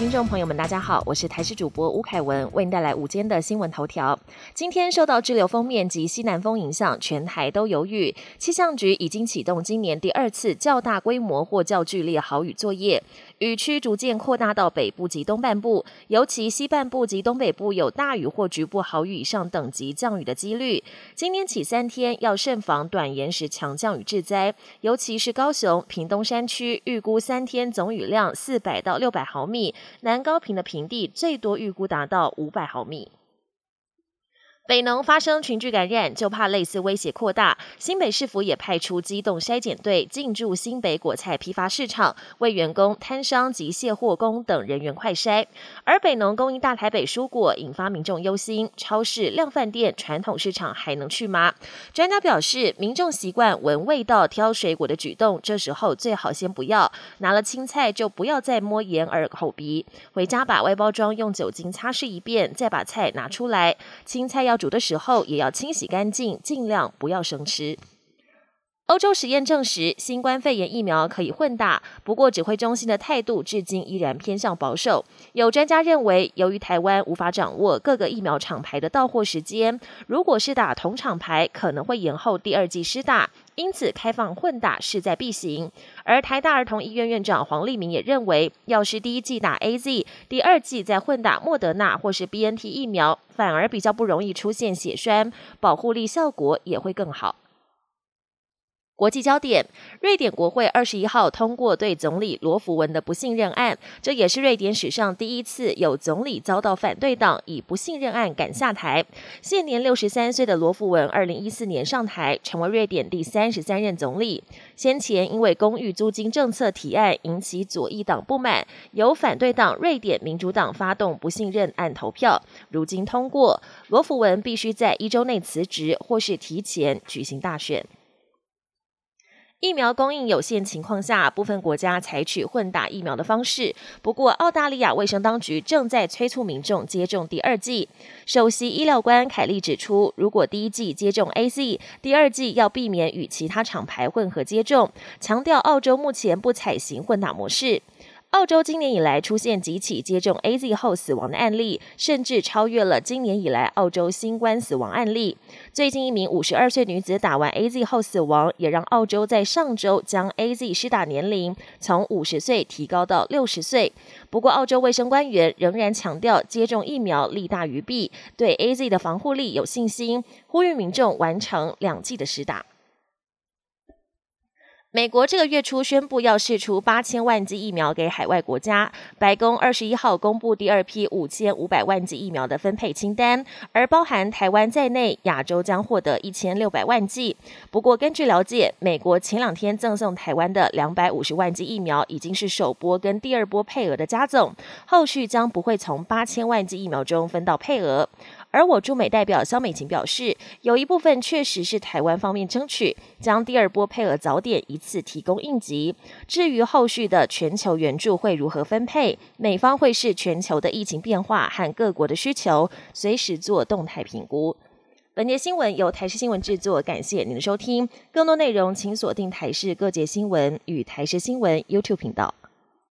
听众朋友们，大家好，我是台视主播吴凯文，为您带来午间的新闻头条。今天受到滞留封面及西南风影响，全台都有雨。气象局已经启动今年第二次较大规模或较剧烈豪雨作业，雨区逐渐扩大到北部及东半部，尤其西半部及东北部有大雨或局部豪雨以上等级降雨的几率。今天起三天要慎防短延时强降雨致灾，尤其是高雄、屏东山区，预估三天总雨量四百到六百毫米。南高平的平地最多预估达到五百毫米。北农发生群聚感染，就怕类似威胁扩大。新北市府也派出机动筛检队进驻新北果菜批发市场，为员工、摊商及卸货工等人员快筛。而北农供应大台北蔬果，引发民众忧心：超市、量饭店、传统市场还能去吗？专家表示，民众习惯闻味道挑水果的举动，这时候最好先不要拿了青菜，就不要再摸眼耳口鼻。回家把外包装用酒精擦拭一遍，再把菜拿出来。青菜要煮的时候也要清洗干净，尽量不要生吃。欧洲实验证实，新冠肺炎疫苗可以混打，不过指挥中心的态度至今依然偏向保守。有专家认为，由于台湾无法掌握各个疫苗厂牌的到货时间，如果是打同厂牌，可能会延后第二季施打，因此开放混打势在必行。而台大儿童医院院长黄立明也认为，要是第一季打 A Z，第二季再混打莫德纳或是 B N T 疫苗，反而比较不容易出现血栓，保护力效果也会更好。国际焦点：瑞典国会二十一号通过对总理罗福文的不信任案，这也是瑞典史上第一次有总理遭到反对党以不信任案赶下台。现年六十三岁的罗福文，二零一四年上台，成为瑞典第三十三任总理。先前因为公寓租金政策提案引起左翼党不满，由反对党瑞典民主党发动不信任案投票，如今通过，罗福文必须在一周内辞职，或是提前举行大选。疫苗供应有限情况下，部分国家采取混打疫苗的方式。不过，澳大利亚卫生当局正在催促民众接种第二剂。首席医疗官凯利指出，如果第一剂接种 A Z，第二剂要避免与其他厂牌混合接种，强调澳洲目前不采行混打模式。澳洲今年以来出现几起接种 A Z 后死亡的案例，甚至超越了今年以来澳洲新冠死亡案例。最近一名五十二岁女子打完 A Z 后死亡，也让澳洲在上周将 A Z 施打年龄从五十岁提高到六十岁。不过，澳洲卫生官员仍然强调接种疫苗利大于弊，对 A Z 的防护力有信心，呼吁民众完成两剂的施打。美国这个月初宣布要试出八千万剂疫苗给海外国家。白宫二十一号公布第二批五千五百万剂疫苗的分配清单，而包含台湾在内，亚洲将获得一千六百万剂。不过，根据了解，美国前两天赠送台湾的两百五十万剂疫苗，已经是首波跟第二波配额的加总，后续将不会从八千万剂疫苗中分到配额。而我驻美代表肖美琴表示，有一部分确实是台湾方面争取，将第二波配额早点一次提供应急。至于后续的全球援助会如何分配，美方会视全球的疫情变化和各国的需求，随时做动态评估。本节新闻由台视新闻制作，感谢您的收听。更多内容请锁定台视各界新闻与台视新闻 YouTube 频道。